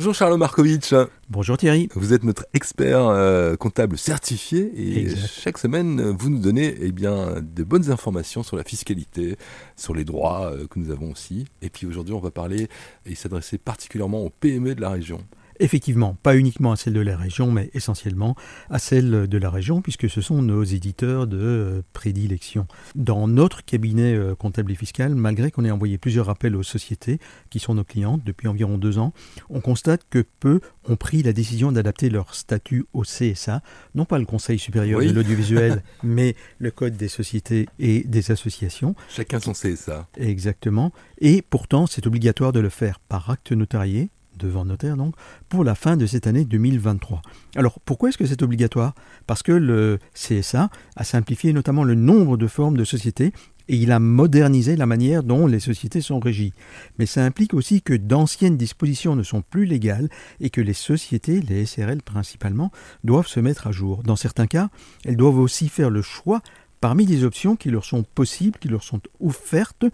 Bonjour Charles Markovitch. Bonjour Thierry. Vous êtes notre expert euh, comptable certifié et chaque semaine vous nous donnez eh bien de bonnes informations sur la fiscalité, sur les droits euh, que nous avons aussi. Et puis aujourd'hui on va parler et s'adresser particulièrement aux PME de la région. Effectivement, pas uniquement à celles de la région, mais essentiellement à celles de la région, puisque ce sont nos éditeurs de euh, prédilection. Dans notre cabinet euh, comptable et fiscal, malgré qu'on ait envoyé plusieurs appels aux sociétés qui sont nos clientes depuis environ deux ans, on constate que peu ont pris la décision d'adapter leur statut au CSA, non pas le Conseil supérieur de l'audiovisuel, mais le Code des sociétés et des associations. Chacun son CSA. Exactement. Et pourtant, c'est obligatoire de le faire par acte notarié devant notaire donc, pour la fin de cette année 2023. Alors pourquoi est-ce que c'est obligatoire? Parce que le CSA a simplifié notamment le nombre de formes de sociétés et il a modernisé la manière dont les sociétés sont régies. Mais ça implique aussi que d'anciennes dispositions ne sont plus légales et que les sociétés, les SRL principalement, doivent se mettre à jour. Dans certains cas, elles doivent aussi faire le choix parmi les options qui leur sont possibles, qui leur sont offertes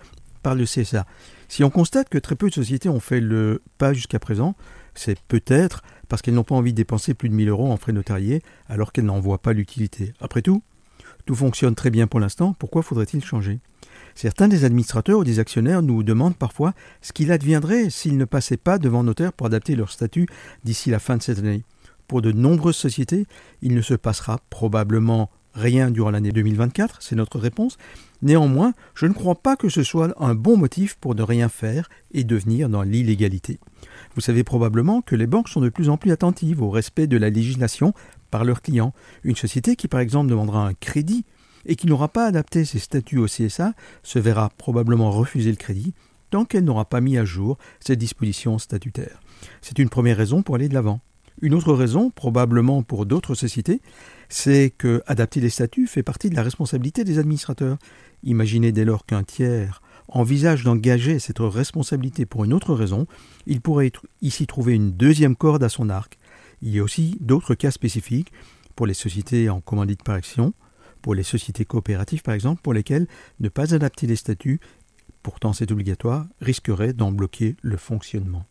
CSA. Si on constate que très peu de sociétés ont fait le pas jusqu'à présent, c'est peut-être parce qu'elles n'ont pas envie de dépenser plus de 1000 euros en frais notariés alors qu'elles n'en voient pas l'utilité. Après tout, tout fonctionne très bien pour l'instant, pourquoi faudrait-il changer? Certains des administrateurs ou des actionnaires nous demandent parfois ce qu'il adviendrait s'ils ne passaient pas devant notaire pour adapter leur statut d'ici la fin de cette année. Pour de nombreuses sociétés, il ne se passera probablement rien durant l'année 2024, c'est notre réponse. Néanmoins, je ne crois pas que ce soit un bon motif pour ne rien faire et devenir dans l'illégalité. Vous savez probablement que les banques sont de plus en plus attentives au respect de la législation par leurs clients. Une société qui par exemple demandera un crédit et qui n'aura pas adapté ses statuts au CSA se verra probablement refuser le crédit tant qu'elle n'aura pas mis à jour ses dispositions statutaires. C'est une première raison pour aller de l'avant. Une autre raison, probablement pour d'autres sociétés, c'est que adapter les statuts fait partie de la responsabilité des administrateurs. Imaginez dès lors qu'un tiers envisage d'engager cette responsabilité pour une autre raison, il pourrait ici trouver une deuxième corde à son arc. Il y a aussi d'autres cas spécifiques pour les sociétés en commandite par action, pour les sociétés coopératives par exemple, pour lesquelles ne pas adapter les statuts, pourtant c'est obligatoire, risquerait d'en bloquer le fonctionnement.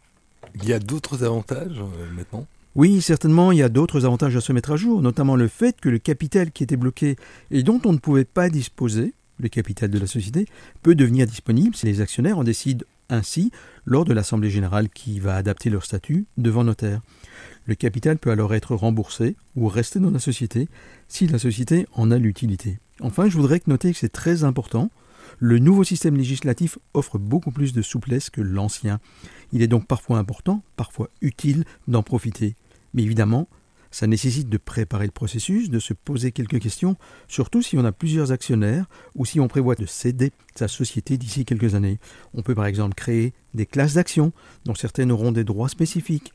Il y a d'autres avantages euh, maintenant? Oui, certainement, il y a d'autres avantages à se mettre à jour, notamment le fait que le capital qui était bloqué et dont on ne pouvait pas disposer, le capital de la société, peut devenir disponible si les actionnaires en décident ainsi lors de l'Assemblée générale qui va adapter leur statut devant notaire. Le capital peut alors être remboursé ou rester dans la société si la société en a l'utilité. Enfin, je voudrais noter que c'est très important, le nouveau système législatif offre beaucoup plus de souplesse que l'ancien. Il est donc parfois important, parfois utile d'en profiter. Mais évidemment, ça nécessite de préparer le processus, de se poser quelques questions, surtout si on a plusieurs actionnaires ou si on prévoit de céder sa société d'ici quelques années. On peut par exemple créer des classes d'actions dont certaines auront des droits spécifiques,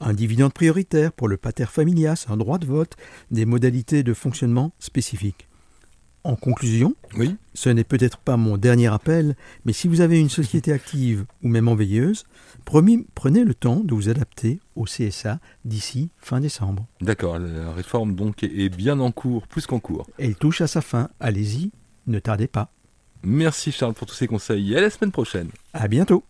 un dividende prioritaire pour le pater familias, un droit de vote, des modalités de fonctionnement spécifiques. En conclusion, oui. ce n'est peut-être pas mon dernier appel, mais si vous avez une société active ou même en veilleuse, prenez le temps de vous adapter au CSA d'ici fin décembre. D'accord, la réforme donc est bien en cours, plus qu'en cours. Elle touche à sa fin, allez-y, ne tardez pas. Merci Charles pour tous ces conseils et à la semaine prochaine. À bientôt.